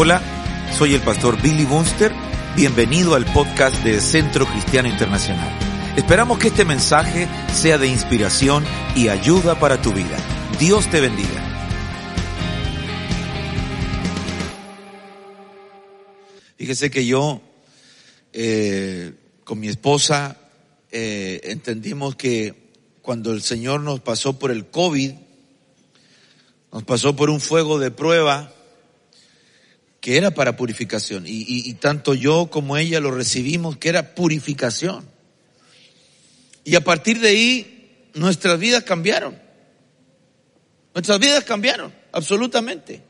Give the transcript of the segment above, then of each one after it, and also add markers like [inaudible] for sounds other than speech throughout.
Hola, soy el pastor Billy Bunster. Bienvenido al podcast de Centro Cristiano Internacional. Esperamos que este mensaje sea de inspiración y ayuda para tu vida. Dios te bendiga. Fíjese que yo, eh, con mi esposa, eh, entendimos que cuando el Señor nos pasó por el COVID, nos pasó por un fuego de prueba, que era para purificación. Y, y- y tanto yo como ella lo recibimos que era purificación. Y a partir de ahí nuestras vidas cambiaron. Nuestras vidas cambiaron, absolutamente.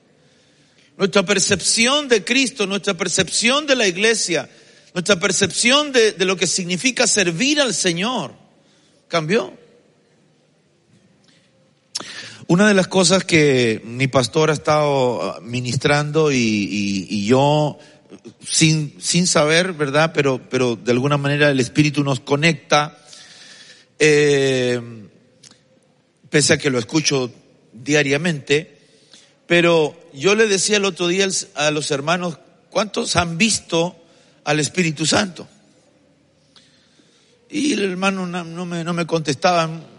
Nuestra percepción de Cristo, nuestra percepción de la iglesia, nuestra percepción de, de lo que significa servir al Señor cambió. Una de las cosas que mi pastor ha estado ah, ministrando y, yo sin, sin saber, ¿verdad? Pero, pero de alguna manera el Espíritu nos conecta, eh, pese a que lo escucho diariamente, pero yo le decía el otro día a los hermanos, ¿cuántos han visto al Espíritu Santo? Y el hermano no, no me, no me contestaban,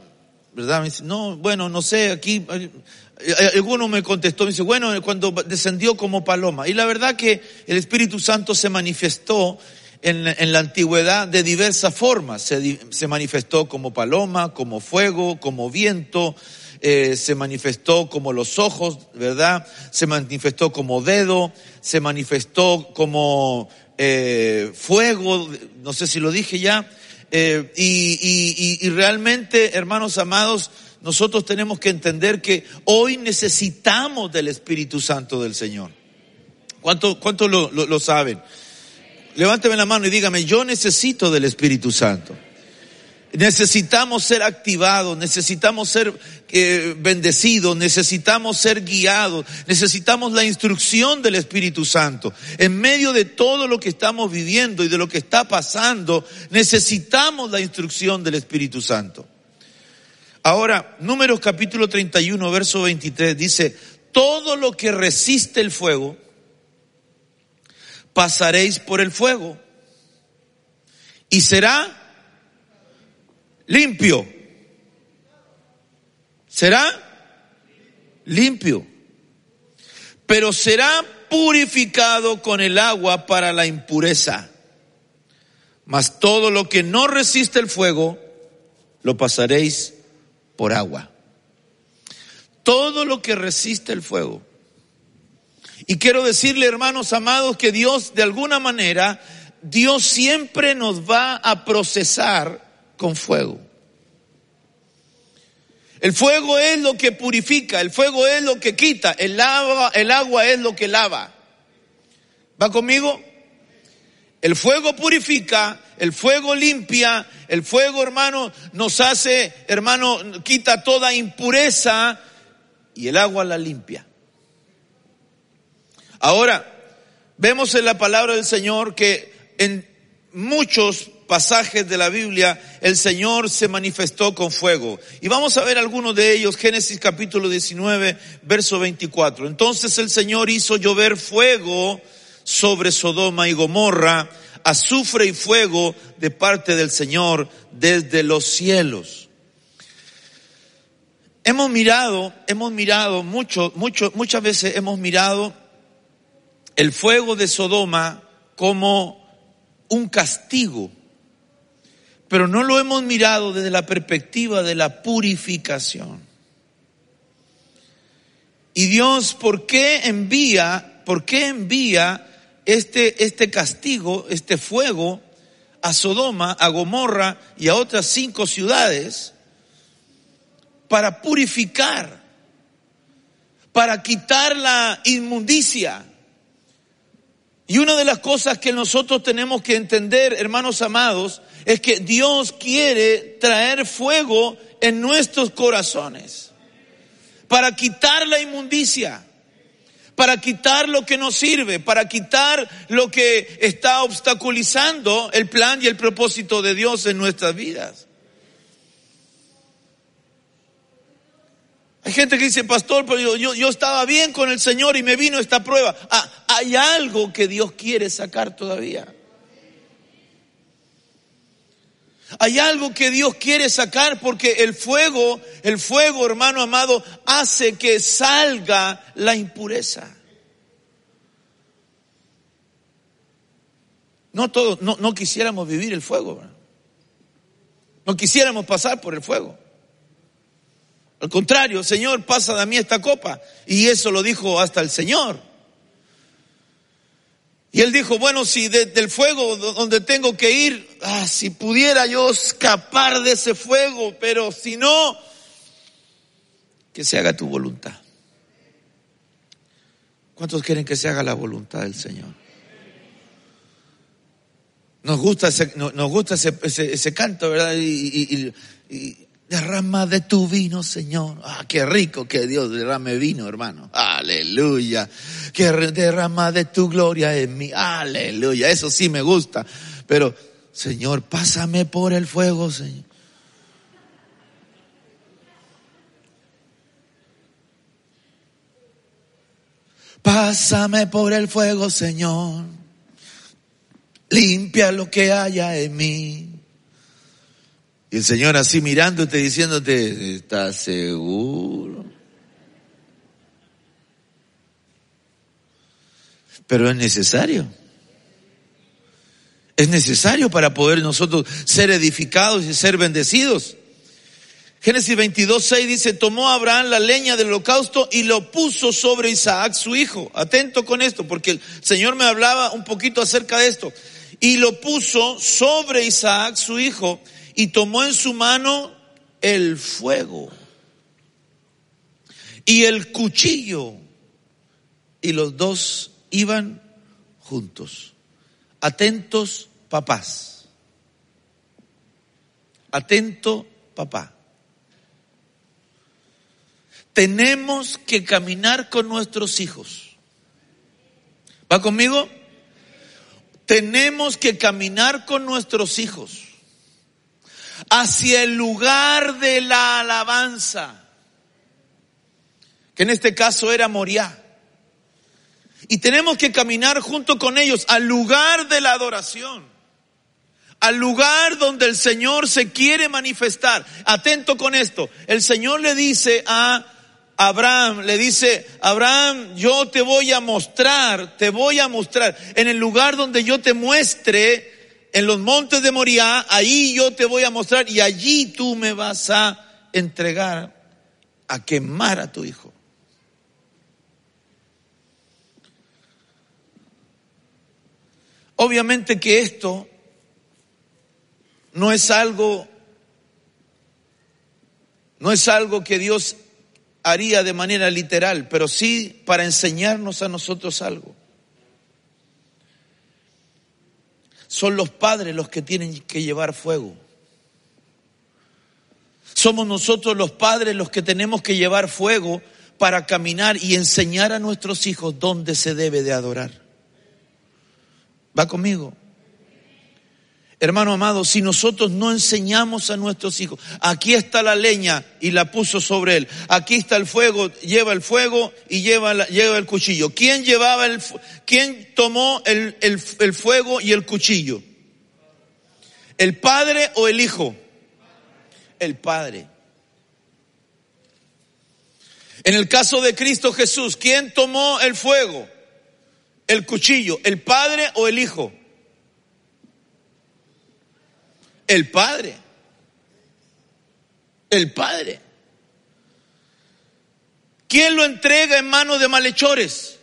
¿verdad? No, bueno, no sé, aquí, eh, eh, alguno me contestó, me dice, bueno, cuando descendió como paloma. Y la verdad que el Espíritu Santo se manifestó en, en la antigüedad de diversas formas. Se, se manifestó como paloma, como fuego, como viento, eh, se manifestó como los ojos, ¿verdad? Se manifestó como dedo, se manifestó como eh, fuego, no sé si lo dije ya, eh, y, realmente, hermanos amados, nosotros tenemos que entender que hoy necesitamos del Espíritu Santo del Señor. ¿Cuántos cuánto lo, lo- lo saben? Levánteme la mano y dígame, yo necesito del Espíritu Santo. Necesitamos ser activados, necesitamos ser eh, bendecidos, necesitamos ser guiados, necesitamos la instrucción del Espíritu Santo. En medio de todo lo que estamos viviendo y de lo que está pasando, necesitamos la instrucción del Espíritu Santo. Ahora, Números capítulo 31, verso 23 dice, todo lo que resiste el fuego, pasaréis por el fuego y será limpio. Será limpio. Pero será purificado con el agua para la impureza. Mas todo lo que no resiste el fuego, lo pasaréis por agua. Todo lo que resiste el fuego. Y quiero decirle, hermanos amados, que Dios, de alguna manera, Dios siempre nos va a procesar con fuego. El fuego es lo que purifica, el fuego es lo que quita, el agua, el agua es lo que lava. ¿Va conmigo? El fuego purifica, el fuego limpia, el fuego, hermano, nos hace, hermano, quita toda impureza y el agua la limpia. Ahora, vemos en la palabra del Señor que en muchos pasajes de la Biblia el Señor se manifestó con fuego. Y vamos a ver algunos de ellos, Génesis capítulo 19, verso 24. Entonces el Señor hizo llover fuego sobre Sodoma y Gomorra, azufre y fuego de parte del Señor desde los cielos. Hemos mirado, hemos mirado mucho, mucho, muchas veces hemos mirado el fuego de Sodoma como un castigo, pero no lo hemos mirado desde la perspectiva de la purificación. Y Dios, ¿por qué envía, por qué envía este, este castigo, este fuego a Sodoma, a Gomorra y a otras cinco ciudades para purificar? para quitar la inmundicia. Y una de las cosas que nosotros tenemos que entender, hermanos amados, es que Dios quiere traer fuego en nuestros corazones para quitar la inmundicia, para quitar lo que nos sirve, para quitar lo que está obstaculizando el plan y el propósito de Dios en nuestras vidas. Hay gente que dice, pastor, pero yo, estaba bien con el Señor y me vino esta prueba. Ah, hay algo que Dios quiere sacar todavía. Hay algo que Dios quiere sacar porque el fuego, el fuego, hermano amado, hace que salga la impureza. No todos, no, quisiéramos vivir el fuego. No quisiéramos pasar por el fuego. Al contrario, Señor, pasa de mí esta copa. Y eso lo dijo hasta el Señor. Y él dijo, bueno, si desde el fuego donde tengo que ir, ah, si pudiera yo escapar de ese fuego, pero si no, que se haga tu voluntad. ¿Cuántos quieren que se haga la voluntad del Señor? Nos gusta ese, no- nos gusta ese, canto, ¿verdad? Y derrama de tu vino, Señor. Ah, qué rico que Dios derrame vino, hermano. Aleluya. Que derrama de tu gloria en mí. Aleluya. Eso sí me gusta. Pero, Señor, pásame por el fuego, Señor. Pásame por el fuego, Señor. Limpia lo que haya en mí. Y el Señor así mirándote, diciéndote, ¿estás seguro? Pero es necesario. Es necesario para poder nosotros ser edificados y ser bendecidos. Génesis 22, 6 dice, tomó Abraham la leña del holocausto y lo puso sobre Isaac, su hijo. Atento con esto, porque el Señor me hablaba un poquito acerca de esto. Y lo puso sobre Isaac, su hijo, y tomó en su mano el fuego y el cuchillo. Y los dos iban juntos. Atentos, papás. Atento, papá. Tenemos que caminar con nuestros hijos. ¿Va conmigo? Tenemos que caminar con nuestros hijos hacia el lugar de la alabanza, que en este caso era Moriah. Y tenemos que caminar junto con ellos al lugar de la adoración, al lugar donde el Señor se quiere manifestar. Atento con esto, el Señor le dice a Abraham, le dice, Abraham, yo te voy a mostrar, te voy a mostrar, en el lugar donde yo te muestre, en los montes de Moriah, ahí yo te voy a mostrar y allí tú me vas a entregar a quemar a tu hijo. Obviamente que esto no es algo, no es algo que Dios haría de manera literal, pero sí para enseñarnos a nosotros algo. Son los padres los que tienen que llevar fuego. Somos nosotros los padres los que tenemos que llevar fuego para caminar y enseñar a nuestros hijos dónde se debe de adorar. ¿Va conmigo? Hermano amado, si nosotros no enseñamos a nuestros hijos, aquí está la leña y la puso sobre él, aquí está el fuego, lleva el fuego y lleva, el cuchillo. ¿Quién llevaba el, quién tomó el, el- el fuego y el cuchillo? ¿El padre o el hijo? El padre. En el caso de Cristo Jesús, ¿quién tomó el fuego? El cuchillo, ¿el padre o el hijo? El padre. El padre. ¿Quién lo entrega en manos de malhechores?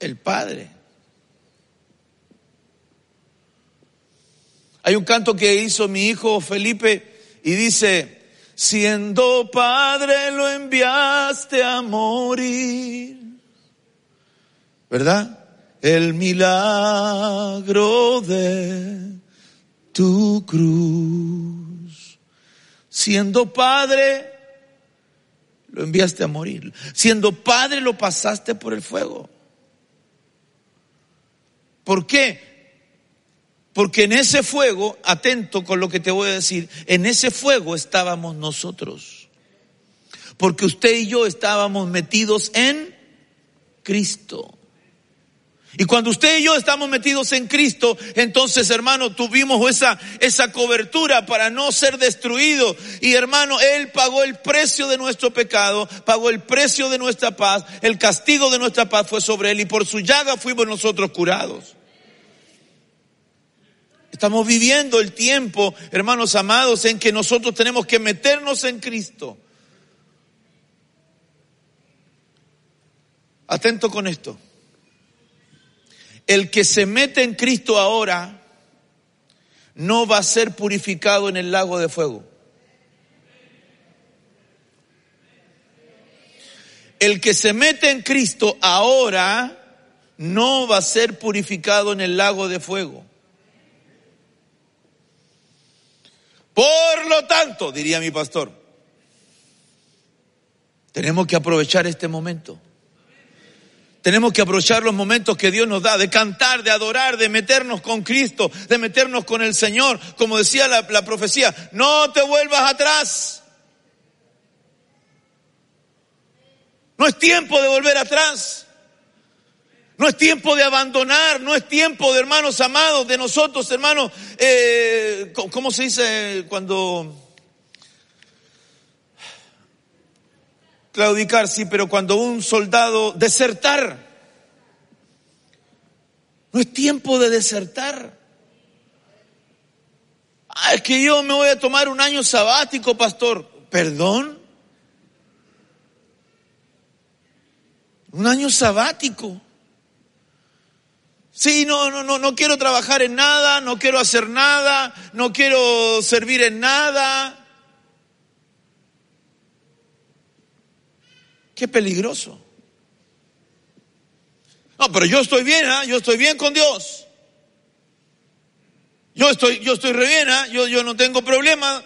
El padre. Hay un canto que hizo mi hijo Felipe y dice, Siendo padre lo enviaste a morir. ¿Verdad? El milagro de tu cruz. Siendo padre, lo enviaste a morir. Siendo padre, lo pasaste por el fuego. ¿Por qué? Porque en ese fuego, atento con lo que te voy a decir, en ese fuego estábamos nosotros. Porque usted y yo estábamos metidos en Cristo. Y cuando usted y yo estamos metidos en Cristo, entonces hermano, tuvimos esa, esa cobertura para no ser destruidos. Y hermano, Él pagó el precio de nuestro pecado, pagó el precio de nuestra paz, el castigo de nuestra paz fue sobre Él y por su llaga fuimos nosotros curados. Estamos viviendo el tiempo, hermanos amados, en que nosotros tenemos que meternos en Cristo. Atento con esto. El que se mete en Cristo ahora no va a ser purificado en el lago de fuego. El que se mete en Cristo ahora no va a ser purificado en el lago de fuego. Por lo tanto, diría mi pastor, tenemos que aprovechar este momento. Tenemos que aprovechar los momentos que Dios nos da de cantar, de adorar, de meternos con Cristo, de meternos con el Señor. Como decía la, profecía, no te vuelvas atrás. No es tiempo de volver atrás. No es tiempo de abandonar, no es tiempo de hermanos amados, de nosotros, hermanos, eh, ¿cómo se dice cuando... Claudicar, sí, pero cuando un soldado desertar, no es tiempo de desertar. Ah, es que yo me voy a tomar un año sabático, pastor. ¿Perdón? Un año sabático. Sí, no, no, no, no quiero trabajar en nada, no quiero hacer nada, no quiero servir en nada. Qué peligroso. No, pero yo estoy bien, ¿ah? yo estoy bien con Dios. Yo estoy, yo estoy re bien, ¿ah? yo, yo no tengo problema.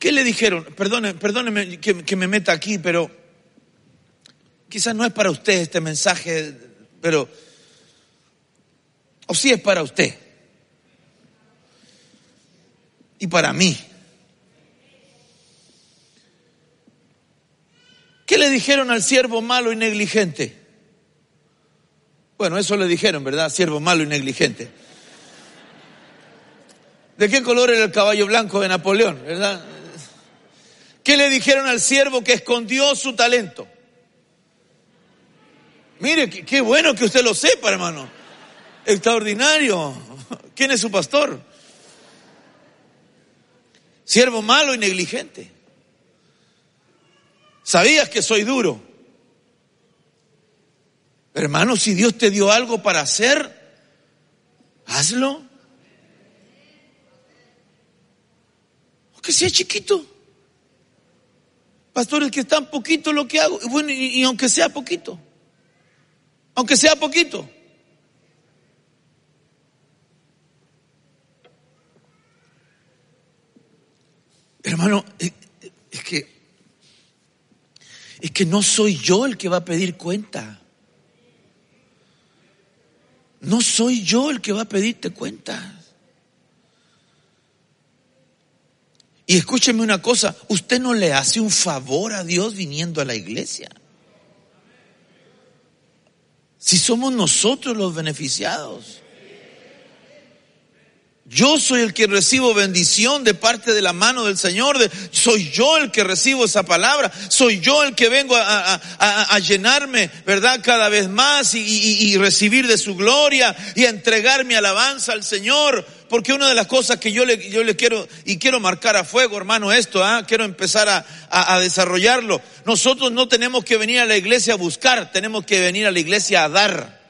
¿Qué le dijeron? Perdóneme, perdóneme que, que me meta aquí, pero quizás no es para usted este mensaje, pero, o sí es para usted. Y para mí. ¿Qué le dijeron al siervo malo y negligente? Bueno, eso le dijeron, ¿verdad? Siervo malo y negligente. ¿De qué color era el caballo blanco de Napoleón, verdad? ¿Qué le dijeron al siervo que escondió su talento? Mire, qué, bueno que usted lo sepa, hermano. Extraordinario. ¿Quién es su pastor? Siervo malo y negligente. ¿Sabías que soy duro? Hermano, si Dios te dio algo para hacer, hazlo. Aunque sea chiquito. Pastor, es que es tan poquito lo que hago. Bueno, y, y aunque sea poquito. Aunque sea poquito. Hermano, es, es que es que no soy yo el que va a pedir cuenta. No soy yo el que va a pedirte cuenta. Y escúcheme una cosa, usted no le hace un favor a Dios viniendo a la iglesia. Si somos nosotros los beneficiados. Yo soy el que recibo bendición de parte de la mano del Señor. Soy yo el que recibo esa palabra. Soy yo el que vengo a, llenarme, ¿verdad? Cada vez más y, recibir de su gloria y entregar mi alabanza al Señor. Porque una de las cosas que yo le, quiero y quiero marcar a fuego, hermano, esto, ¿ah? quiero empezar a desarrollarlo. Nosotros no tenemos que venir a la iglesia a buscar, tenemos que venir a la iglesia a dar.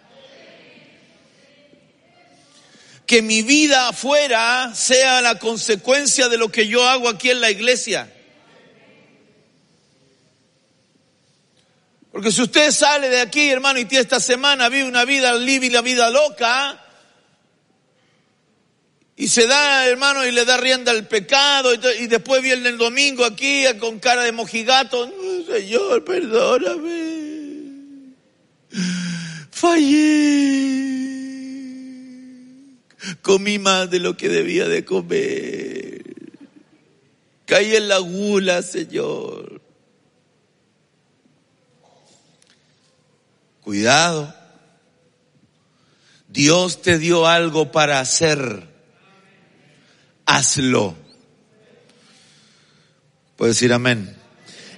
Que mi vida afuera sea la consecuencia de lo que yo hago aquí en la iglesia. Porque si usted sale de aquí, hermano, y esta semana, vive una vida libre y la vida loca, y se da, hermano, y le da rienda al pecado, y, y después viene el domingo aquí con cara de mojigato, "No, Señor, perdóname. Fallé. Comí más de lo que debía de comer. Caí en la gula, Señor. Cuidado. Dios te dio algo para hacer. Hazlo. Puedes decir amén.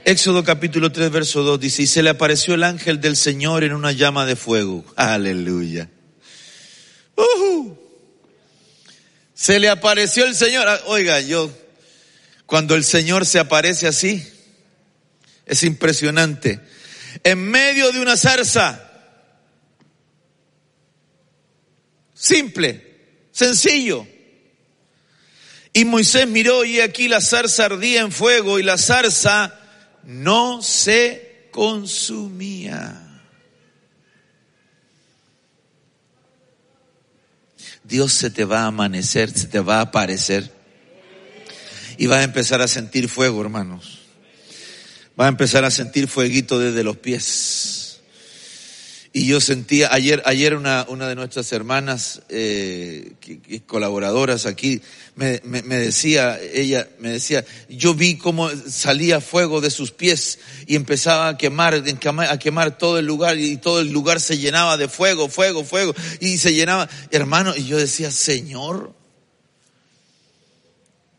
Éxodo capítulo 3, verso 2 dice, y se le apareció el ángel del Señor en una llama de fuego. [laughs] Aleluya. Ujú. Se le apareció el Señor. Ah, Oiga, yo, cuando el Señor se aparece así, es impresionante. En medio de una zarza. Simple, sencillo. Y Moisés miró y aquí la zarza ardía en fuego y la zarza no se consumía. Dios se te va a amanecer, se te va a aparecer. Y vas a empezar a sentir fuego, hermanos. Vas a empezar a sentir fueguito desde los pies. Y yo sentía, ayer, ayer una, una de nuestras hermanas, eh, colaboradoras aquí, me, me- me decía, ella me decía, yo vi cómo salía fuego de sus pies y empezaba a quemar, a quemar todo el lugar y todo el lugar se llenaba de fuego, fuego, fuego y se llenaba, hermano, y yo decía, Señor,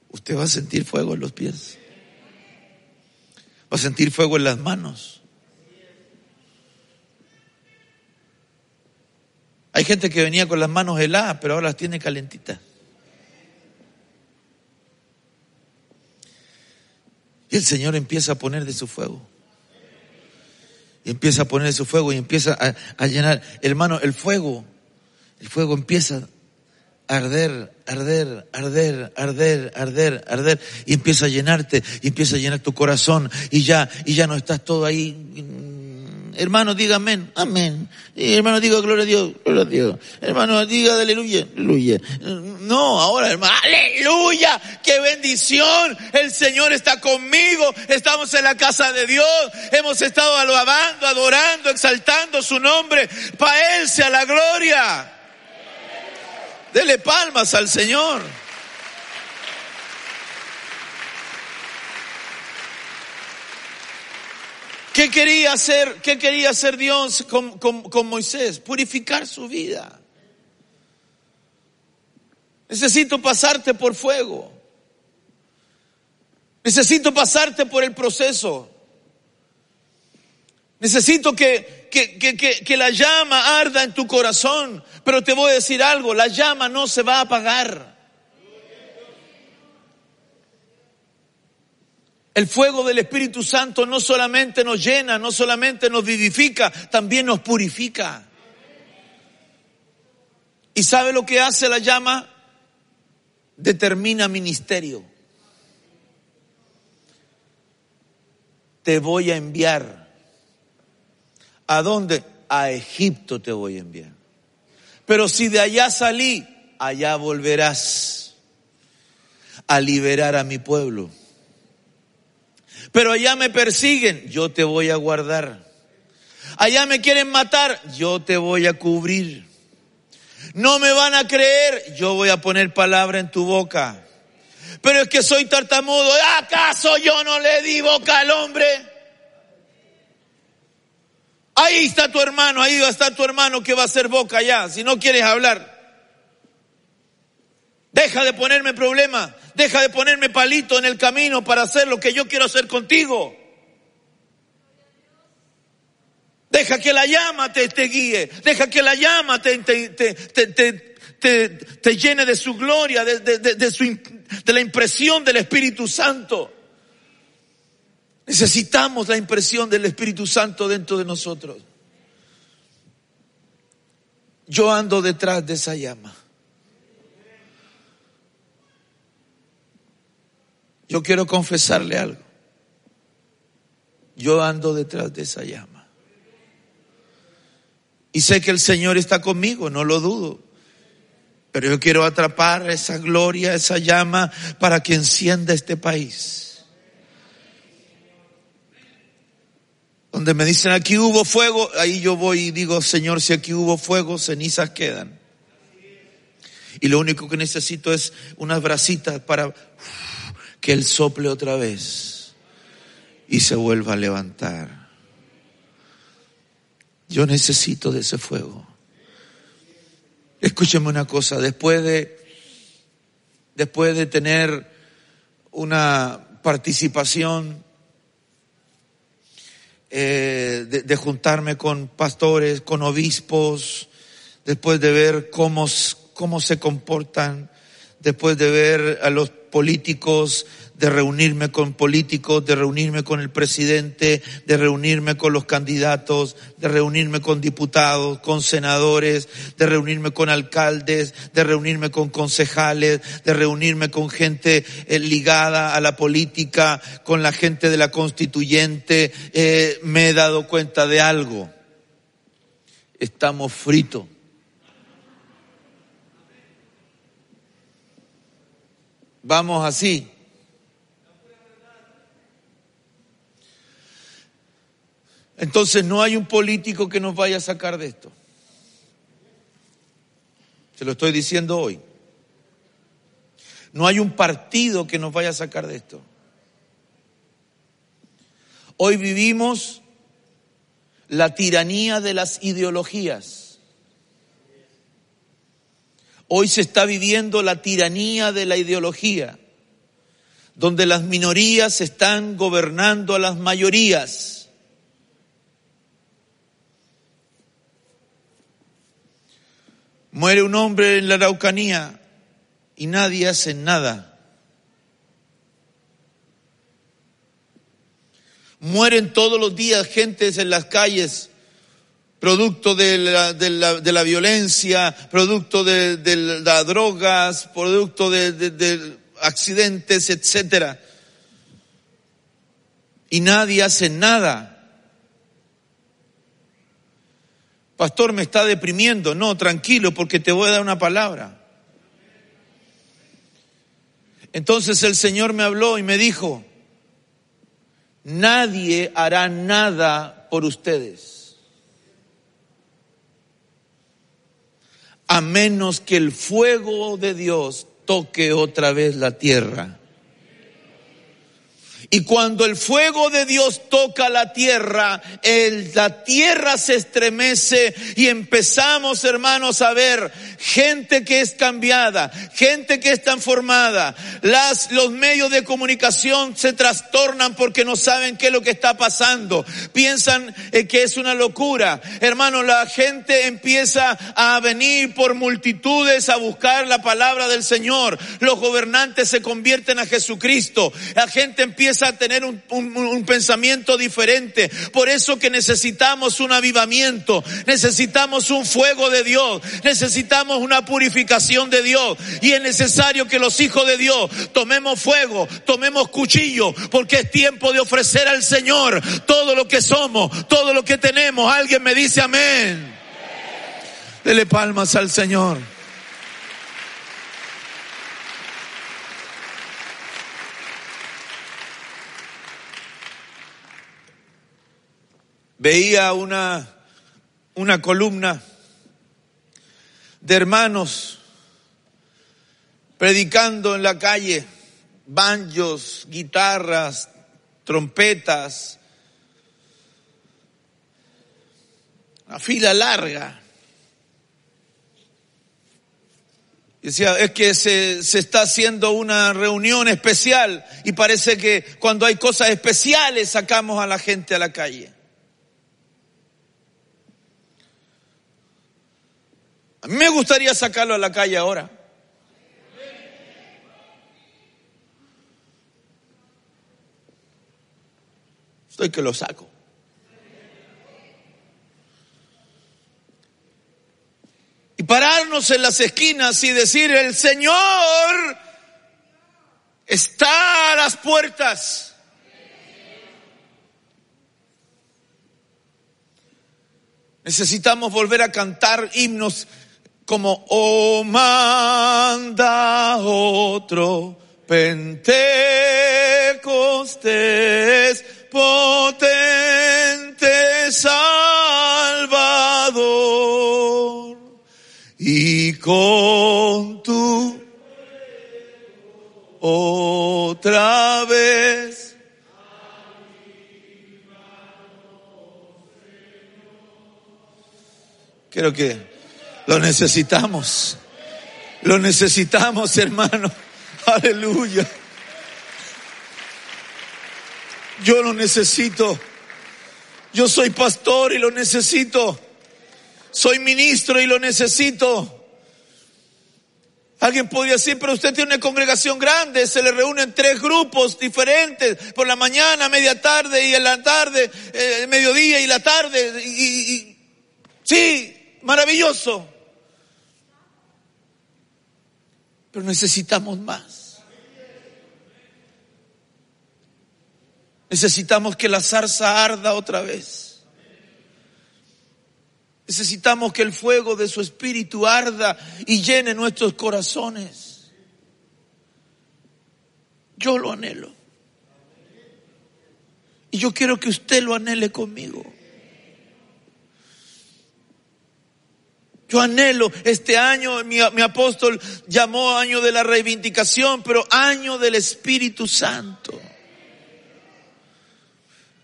usted va a sentir fuego en los pies, va a sentir fuego en las manos. Hay gente que venía con las manos heladas, pero ahora las tiene calentitas. Y el Señor empieza a poner de su fuego. Y empieza a poner de su fuego y empieza a, a llenar. Hermano, el fuego, el fuego empieza arder, arder, arder, arder, arder, arder. Y empieza a llenarte, y empieza a llenar tu corazón. Y ya, y ya no estás todo ahí. Hermano, diga amén, amén. Hermano, diga gloria a Dios, gloria a Dios. Hermano, diga aleluya, aleluya. No, ahora, hermano, aleluya, qué bendición. El Señor está conmigo. Estamos en la casa de Dios. Hemos estado alabando, adorando, exaltando su nombre. Para Él sea la gloria. Dele palmas al Señor. ¿Qué quería hacer, qué quería hacer Dios con, con- con Moisés? Purificar su vida. Necesito pasarte por fuego. Necesito pasarte por el proceso. Necesito que, que, que, que, que la llama arda en tu corazón. Pero te voy a decir algo, la llama no se va a apagar. El fuego del Espíritu Santo no solamente nos llena, no solamente nos vivifica, también nos purifica. ¿Y sabe lo que hace la llama? Determina ministerio. Te voy a enviar. ¿A dónde? A Egipto te voy a enviar. Pero si de allá salí, allá volverás a liberar a mi pueblo. Pero allá me persiguen, yo te voy a guardar. Allá me quieren matar, yo te voy a cubrir. No me van a creer, yo voy a poner palabra en tu boca. Pero es que soy tartamudo, ¿acaso yo no le di boca al hombre? Ahí está tu hermano, ahí está tu hermano que va a hacer boca ya, si no quieres hablar. Deja de ponerme problema, deja de ponerme palito en el camino para hacer lo que yo quiero hacer contigo. Deja que la llama te, te guíe, deja que la llama te, te, te, llene de su gloria, de, de- de- de su, de la impresión del Espíritu Santo. Necesitamos la impresión del Espíritu Santo dentro de nosotros. Yo ando detrás de esa llama. Yo quiero confesarle algo. Yo ando detrás de esa llama. Y sé que el Señor está conmigo, no lo dudo. Pero yo quiero atrapar esa gloria, esa llama para que encienda este país. Donde me dicen aquí hubo fuego, ahí yo voy y digo, Señor, si aquí hubo fuego, cenizas quedan. Y lo único que necesito es unas brasitas para que Él sople otra vez y se vuelva a levantar. Yo necesito de ese fuego. Escúcheme una cosa, después de, después de tener una participación, eh, de, de juntarme con pastores, con obispos, después de ver cómo, cómo se comportan, después de ver a los políticos, de reunirme con políticos, de reunirme con el presidente, de reunirme con los candidatos, de reunirme con diputados, con senadores, de reunirme con alcaldes, de reunirme con concejales, de reunirme con gente eh, ligada a la política, con la gente de la constituyente, eh, me he dado cuenta de algo. Estamos fritos. Vamos así. Entonces no hay un político que nos vaya a sacar de esto. Se lo estoy diciendo hoy. No hay un partido que nos vaya a sacar de esto. Hoy vivimos la tiranía de las ideologías. Hoy se está viviendo la tiranía de la ideología, donde las minorías están gobernando a las mayorías. Muere un hombre en la Araucanía y nadie hace nada. Mueren todos los días gentes en las calles, producto de la, de la, de la violencia, producto de, de las drogas, producto de, de- de accidentes, etcétera. Y nadie hace nada. Pastor, me está deprimiendo. No, tranquilo, porque te voy a dar una palabra. Entonces el Señor me habló y me dijo, nadie hará nada por ustedes. A menos que el fuego de Dios toque otra vez la tierra. Y cuando el fuego de Dios toca la tierra, la tierra se estremece y empezamos, hermanos, a ver gente que es cambiada, gente que es transformada. Los medios de comunicación se trastornan porque no saben qué es lo que está pasando. Piensan eh, que es una locura. Hermano, la gente empieza a venir por multitudes a buscar la palabra del Señor. Los gobernantes se convierten a Jesucristo. La gente empieza a tener un, un- pensamiento diferente. Por eso que necesitamos un avivamiento, necesitamos un fuego de Dios, necesitamos una purificación de Dios. Y es necesario que los hijos de Dios tomemos fuego, tomemos cuchillo, porque es tiempo de ofrecer al Señor todo lo que somos, todo lo que tenemos. Alguien me dice amén. Dele palmas al Señor. Veía una, una columna de hermanos predicando en la calle, banjos, guitarras, trompetas, una fila larga. Decía, es que se, se está haciendo una reunión especial y parece que cuando hay cosas especiales sacamos a la gente a la calle. Me gustaría sacarlo a la calle ahora. Estoy que lo saco. Y pararnos en las esquinas y decir, el Señor está a las puertas. Necesitamos volver a cantar himnos como, oh, manda otro Pentecostés, potente Salvador, y con tu otra vez. Creo que lo necesitamos. Lo necesitamos, hermano. Aleluya. Yo lo necesito. Yo soy pastor y lo necesito. Soy ministro y lo necesito. Alguien podría decir, pero usted tiene una congregación grande, se le reúnen tres grupos diferentes, por la mañana, media tarde y en la tarde, eh, mediodía y la tarde. Y- sí, maravilloso. Pero necesitamos más. Necesitamos que la zarza arda otra vez. Necesitamos que el fuego de su espíritu arda y llene nuestros corazones. Yo lo anhelo. Y yo quiero que usted lo anhele conmigo. Yo anhelo este año, mi, mi apóstol llamó año de la reivindicación, pero año del Espíritu Santo.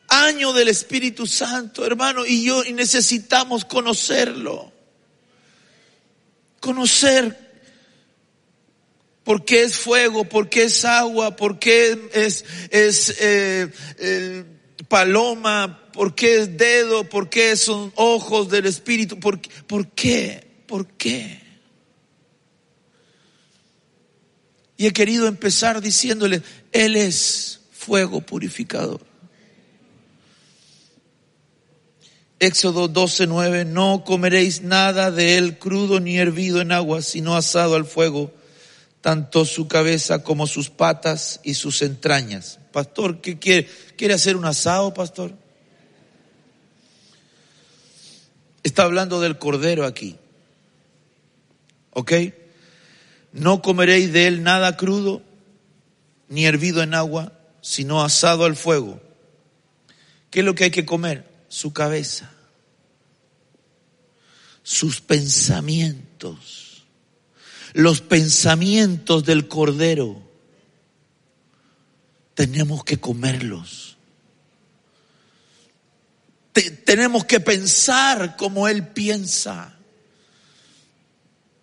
Año del Espíritu Santo, hermano, y yo y necesitamos conocerlo. Conocer por qué es fuego, por qué es agua, por qué es, es eh, paloma, por qué es dedo, por qué son ojos del Espíritu, por, por qué, por qué. Y he querido empezar diciéndole, Él es fuego purificador. Éxodo 12, 9, no comeréis nada de él crudo ni hervido en agua, sino asado al fuego, tanto su cabeza como sus patas y sus entrañas. Pastor, ¿qué quiere? ¿Quiere hacer un asado, pastor? Está hablando del cordero aquí. ¿Ok? No comeréis de él nada crudo, ni hervido en agua, sino asado al fuego. ¿Qué es lo que hay que comer? Su cabeza, sus pensamientos, los pensamientos del cordero. Tenemos que comerlos. Te- tenemos que pensar como Él piensa.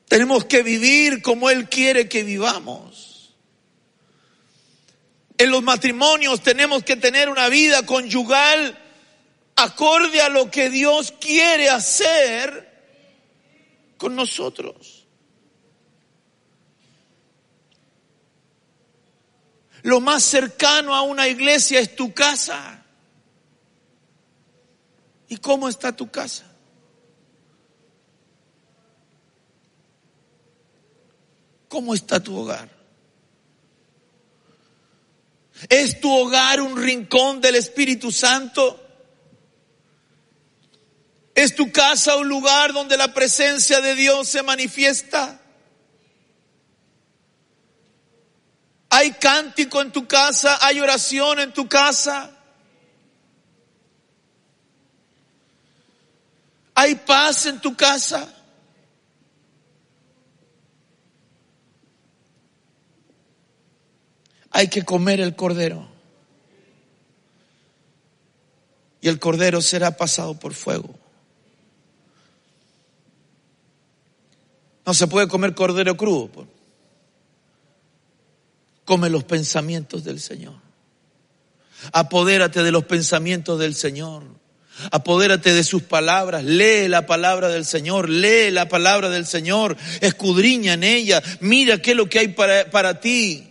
Tenemos que vivir como Él quiere que vivamos. En los matrimonios tenemos que tener una vida conyugal acorde a lo que Dios quiere hacer con nosotros. Lo más cercano a una iglesia es tu casa. ¿Y cómo está tu casa? ¿Cómo está tu hogar? ¿Es tu hogar un rincón del Espíritu Santo? ¿Es tu casa un lugar donde la presencia de Dios se manifiesta? ¿Hay cántico en tu casa? ¿Hay oración en tu casa? ¿Hay paz en tu casa? Hay que comer el cordero. Y el cordero será pasado por fuego. No se puede comer cordero crudo. pues. Come los pensamientos del Señor. Apodérate de los pensamientos del Señor. Apodérate de sus palabras. Lee la palabra del Señor. Lee la palabra del Señor. Escudriña en ella. Mira qué es lo que hay para, para ti.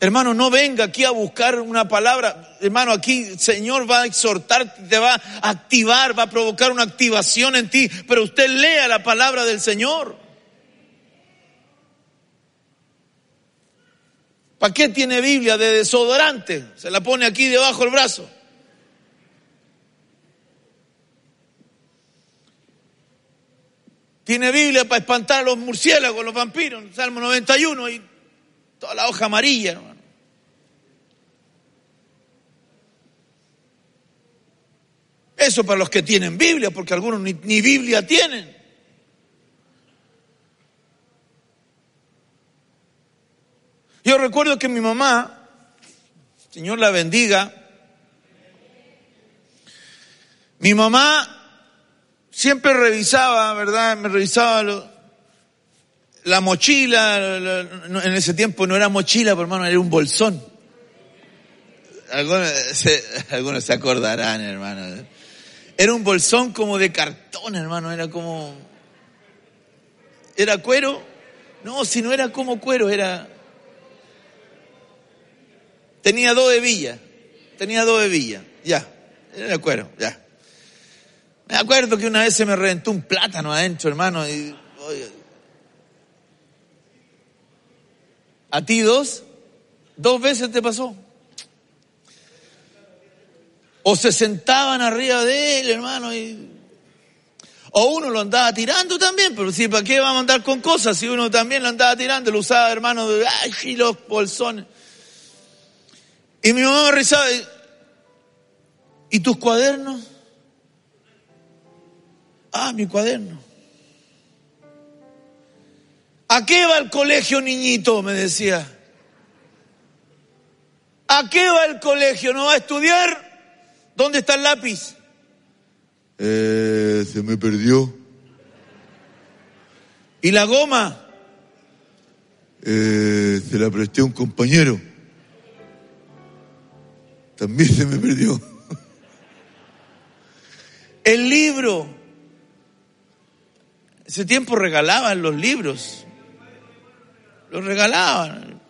Hermano, no venga aquí a buscar una palabra. Hermano, aquí el Señor va a exhortar, te va a activar, va a provocar una activación en ti. Pero usted lea la palabra del Señor. ¿Para qué tiene Biblia de desodorante? Se la pone aquí debajo del brazo. Tiene Biblia para espantar a los murciélagos, los vampiros, Salmo 91 y toda la hoja amarilla, hermano. Eso para los que tienen Biblia, porque algunos ni, ni Biblia tienen. Yo recuerdo que mi mamá, Señor la bendiga, mi mamá siempre revisaba, ¿verdad? Me revisaba lo- la mochila, en ese tiempo no era mochila, pero hermano, era un bolsón. Algunos se, algunos se acordarán, hermano. Era un bolsón como de cartón, hermano, era como... ¿Era cuero? No, si no era como cuero, era... Tenía dos hebillas, tenía dos hebillas, ya, era cuero, ya. Me acuerdo que una vez se me reventó un plátano adentro, hermano, y... ¿A ti dos? ¿Dos veces te pasó? O se sentaban arriba de él, hermano. O uno lo andaba tirando también, pero sí, ¿para qué vamos a andar con cosas si uno también lo andaba tirando? Lo usaba, hermano, y los bolsones. Y mi mamá me rezaba, ¿y tus cuadernos? Ah, mi cuaderno. ¿A qué va el colegio, niñito? Me decía. ¿A qué va el colegio? ¿No va a estudiar? ¿Dónde está el lápiz? Eh, se me perdió. ¿Y la goma? Eh, se la presté a un compañero. También se me perdió. El libro. Ese tiempo regalaban los libros. Los regalaban.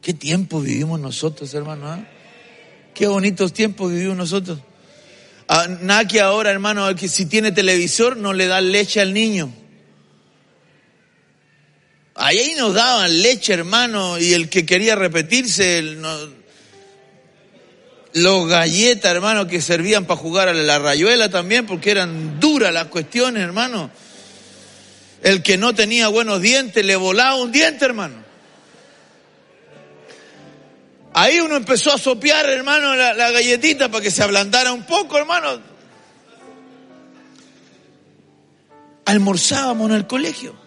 ¿Qué tiempo vivimos nosotros, hermano? ah? Qué bonitos tiempos vivimos nosotros. Ah, ahora, hermano, que si tiene televisor no le da leche al niño. Ahí nos daban leche, hermano, y el que quería repetirse, el no- los galletas, hermano, que servían para jugar a la rayuela también, porque eran duras las cuestiones, hermano. El que no tenía buenos dientes le volaba un diente, hermano. Ahí uno empezó a sopear, hermano, la, la galletita para que se ablandara un poco, hermano. Almorzábamos en el colegio.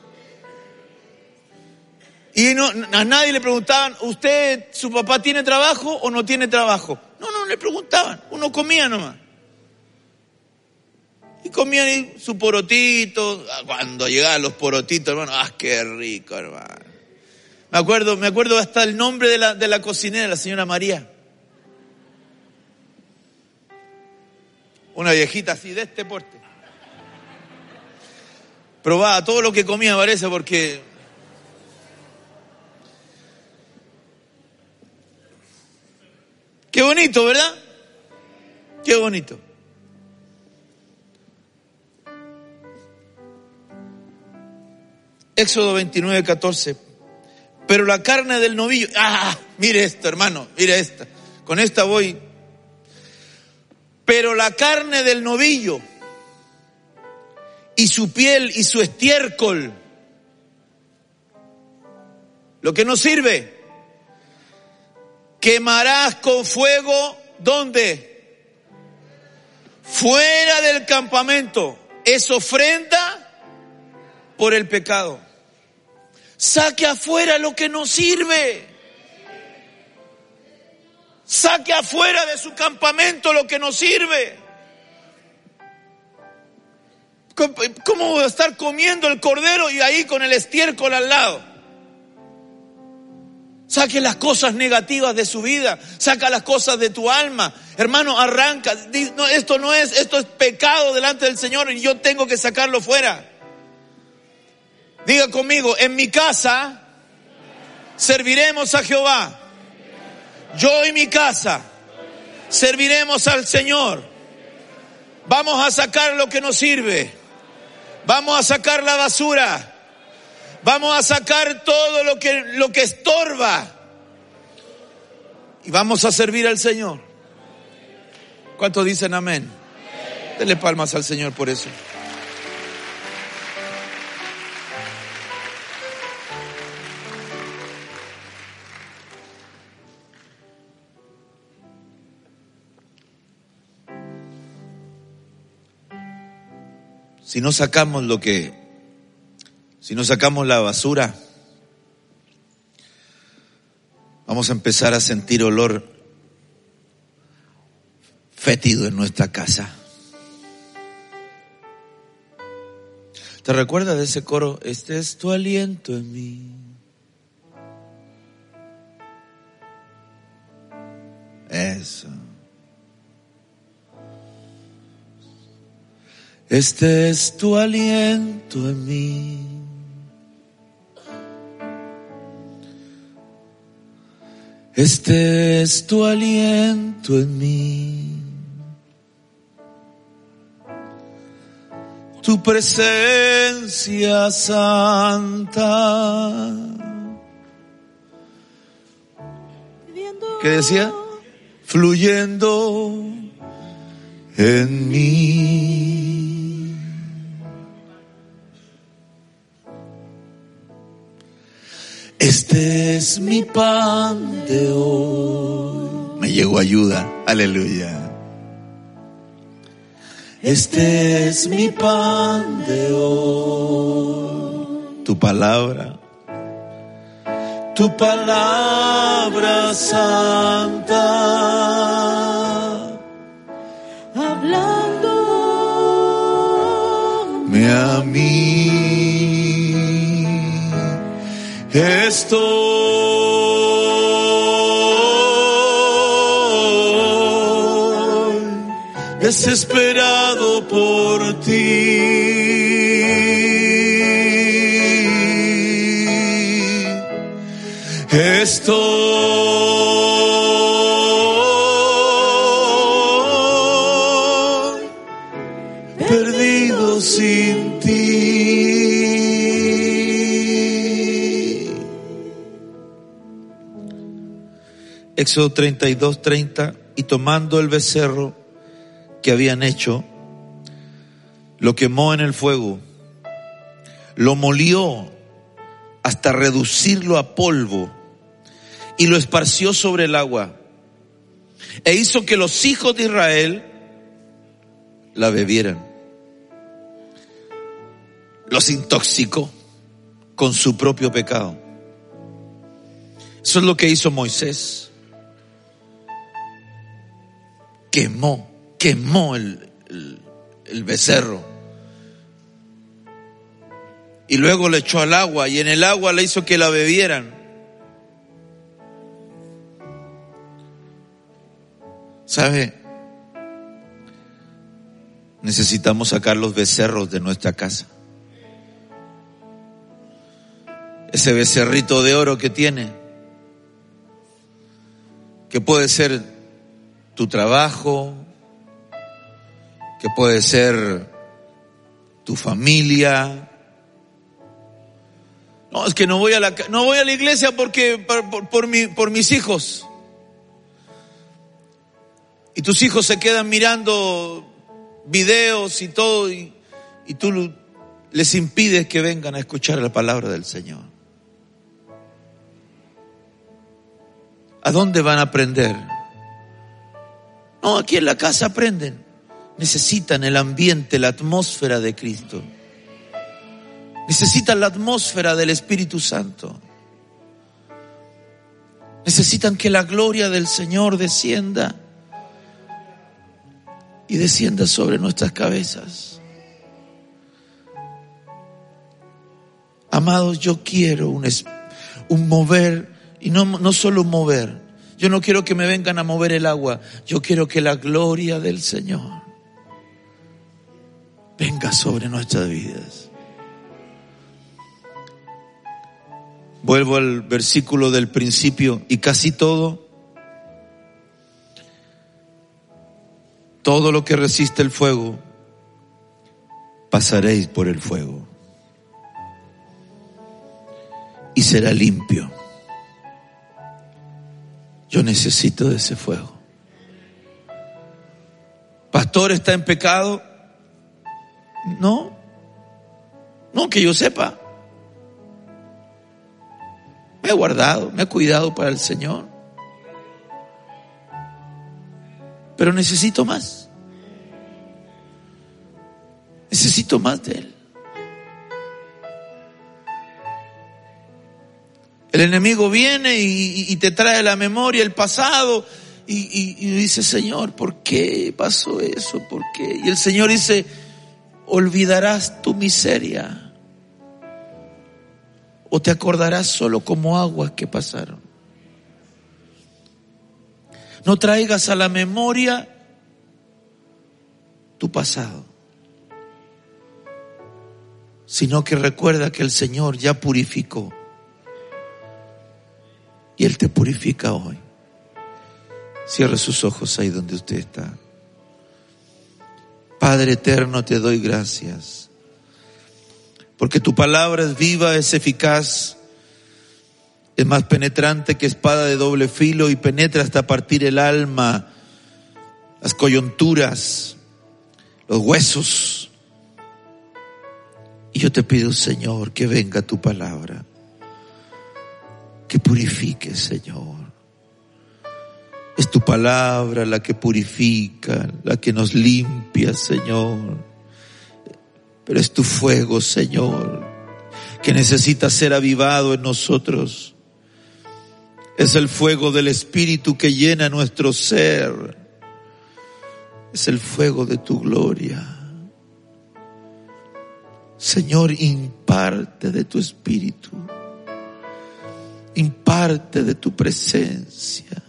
Y a nadie le preguntaban, ¿usted, su papá tiene trabajo o no tiene trabajo? No, no le preguntaban, uno comía nomás. Y comían su porotito, Ah, cuando llegaban los porotitos, hermano, ¡ah, qué rico, hermano! Me acuerdo, me acuerdo hasta el nombre de la, de la cocinera, la señora María. Una viejita así de este porte. Probaba todo lo que comía, parece, porque Qué bonito, ¿verdad? Qué bonito. Éxodo 29, 14. Pero la carne del novillo, ah, mire esto, hermano, mire esta. Con esta voy. Pero la carne del novillo y su piel y su estiércol, lo que no sirve, quemarás con fuego, ¿dónde? Fuera del campamento. Es ofrenda por el pecado. Saque afuera lo que no sirve. Saque afuera de su campamento lo que no sirve. ¿Cómo- ¿Cómo voy a estar comiendo el cordero y ahí con el estiércol al lado? Saque las cosas negativas de su vida, saca las cosas de tu alma. Hermano, arranca. No, esto no es, esto es pecado delante del Señor y yo tengo que sacarlo fuera. Diga conmigo, en mi casa serviremos a Jehová. Yo y mi casa serviremos al Señor. Vamos a sacar lo que nos sirve. Vamos a sacar la basura. Vamos a sacar todo lo que, lo que estorba. Y vamos a servir al Señor. ¿Cuántos dicen amén? Dele palmas al Señor por eso. Si no sacamos lo que, si no sacamos la basura, vamos a empezar a sentir olor fétido en nuestra casa. ¿Te recuerdas de ese coro? Este es tu aliento en mí. Eso. Este es tu aliento en mí. Este es tu aliento en mí. Tu presencia santa. ¿Qué decía? Fluyendo en mí. Este es mi pan de hoy. Me llegó ayuda. Aleluya. Este es mi pan de hoy. Tu palabra. Tu palabra santa. Hablando Me a mí. Estoy desesperado por ti. Estoy Éxodo 32, 30, y tomando el becerro que habían hecho, lo quemó en el fuego, lo molió hasta reducirlo a polvo y lo esparció sobre el agua e hizo que los hijos de Israel la bebieran. Los intoxicó con su propio pecado. Eso es lo que hizo Moisés. Quemó, quemó el, el- becerro. Y luego le echó al agua y en el agua le hizo que la bebieran. ¿Sabe? Necesitamos sacar los becerros de nuestra casa. Ese becerrito de oro que tiene, que puede ser tu trabajo, que puede ser tu familia. No, es que no voy a la, no voy a la iglesia porque, por, mi- por mis hijos. Y tus hijos se quedan mirando videos y todo y, y tú les impides que vengan a escuchar la palabra del Señor. ¿A dónde van a aprender? No, aquí en la casa aprenden. Necesitan el ambiente, la atmósfera de Cristo. Necesitan la atmósfera del Espíritu Santo. Necesitan que la gloria del Señor descienda y descienda sobre nuestras cabezas. Amados, yo quiero un, mover, y no, no solo un mover. Yo no quiero que me vengan a mover el agua. Yo quiero que la gloria del Señor venga sobre nuestras vidas. Vuelvo al versículo del principio y casi todo, todo lo que resiste el fuego, pasaréis por el fuego. y será limpio. Yo necesito de ese fuego. Pastor está en pecado. No, no que yo sepa. Me he guardado, me he cuidado para el Señor. Pero necesito más. Necesito más de Él. El enemigo viene y, te trae la memoria el pasado y, y- y dice, Señor, ¿por qué pasó eso? ¿Por qué? Y el Señor dice, olvidarás tu miseria o te acordarás solo como aguas que pasaron. No traigas a la memoria tu pasado, sino que recuerda que el Señor ya purificó y Él te purifica hoy. Cierre sus ojos ahí donde usted está. Padre eterno, te doy gracias. Porque tu palabra es viva, es eficaz, es más penetrante que espada de doble filo y penetra hasta partir el alma, las coyunturas, los huesos. Y yo te pido, Señor, que venga tu palabra, que purifique, Señor. Es tu palabra la que purifica, la que nos limpia, Señor. Pero es tu fuego, Señor, que necesita ser avivado en nosotros. Es el fuego del Espíritu que llena nuestro ser. Es el fuego de tu gloria. Señor, imparte de tu Espíritu. Imparte de tu presencia.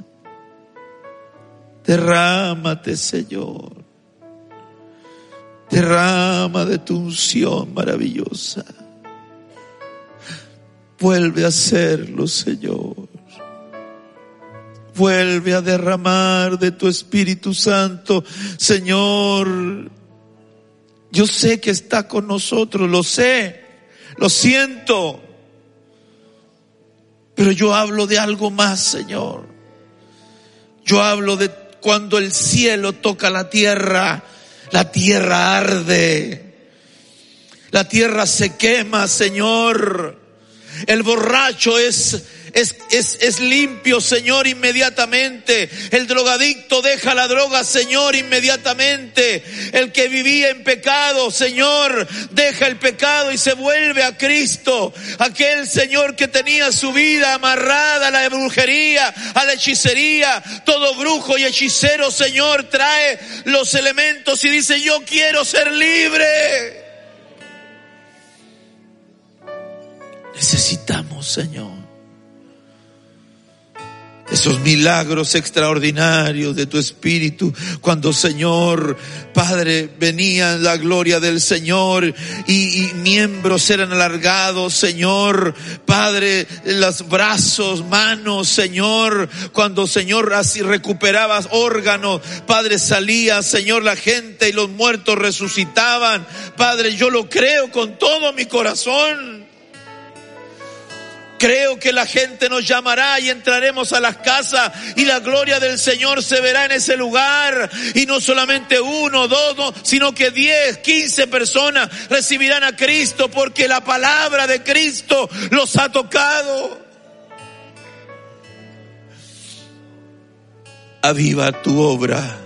Derrámate, Señor. Derrama de tu unción maravillosa. Vuelve a hacerlo, Señor. Vuelve a derramar de tu Espíritu Santo, Señor. Yo sé que está con nosotros, lo sé, lo siento. Pero yo hablo de algo más, Señor. Yo hablo de cuando el cielo toca la tierra, la tierra arde. La tierra se quema, Señor. El borracho es, es, es, es limpio, Señor, inmediatamente. El drogadicto deja la droga, Señor, inmediatamente. El que vivía en pecado, Señor, deja el pecado y se vuelve a Cristo. Aquel Señor que tenía su vida amarrada a la brujería, a la hechicería, todo brujo y hechicero, Señor, trae los elementos y dice, yo quiero ser libre. Necesitamos, Señor, esos milagros extraordinarios de tu Espíritu, cuando Señor, Padre, venía la gloria del Señor y, miembros eran alargados, Señor, Padre, los brazos, manos, Señor, cuando Señor así recuperabas órganos, Padre, salía, Señor, la gente y los muertos resucitaban, Padre, yo lo creo con todo mi corazón. Creo que la gente nos llamará y entraremos a las casas y la gloria del Señor se verá en ese lugar. Y no solamente uno, dos, no, sino que diez, quince personas recibirán a Cristo porque la palabra de Cristo los ha tocado. Aviva tu obra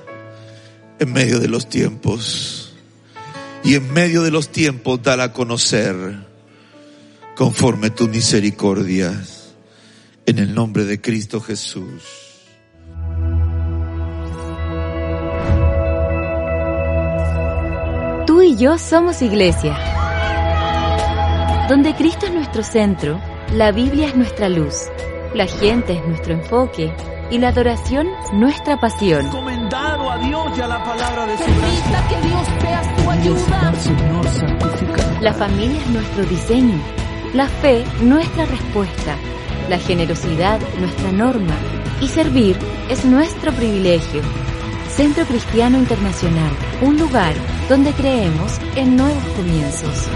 en medio de los tiempos. Y en medio de los tiempos dala a conocer conforme tus misericordias, en el nombre de Cristo Jesús. Tú y yo somos iglesia. Donde Cristo es nuestro centro, la Biblia es nuestra luz, la gente es nuestro enfoque y la adoración nuestra pasión. encomendado a Dios y a la palabra de su Permita que Dios sea tu ayuda. Señor, santifica. La familia es nuestro diseño, la fe nuestra respuesta, la generosidad nuestra norma y servir es nuestro privilegio. Centro Cristiano Internacional, un lugar donde creemos en nuevos comienzos.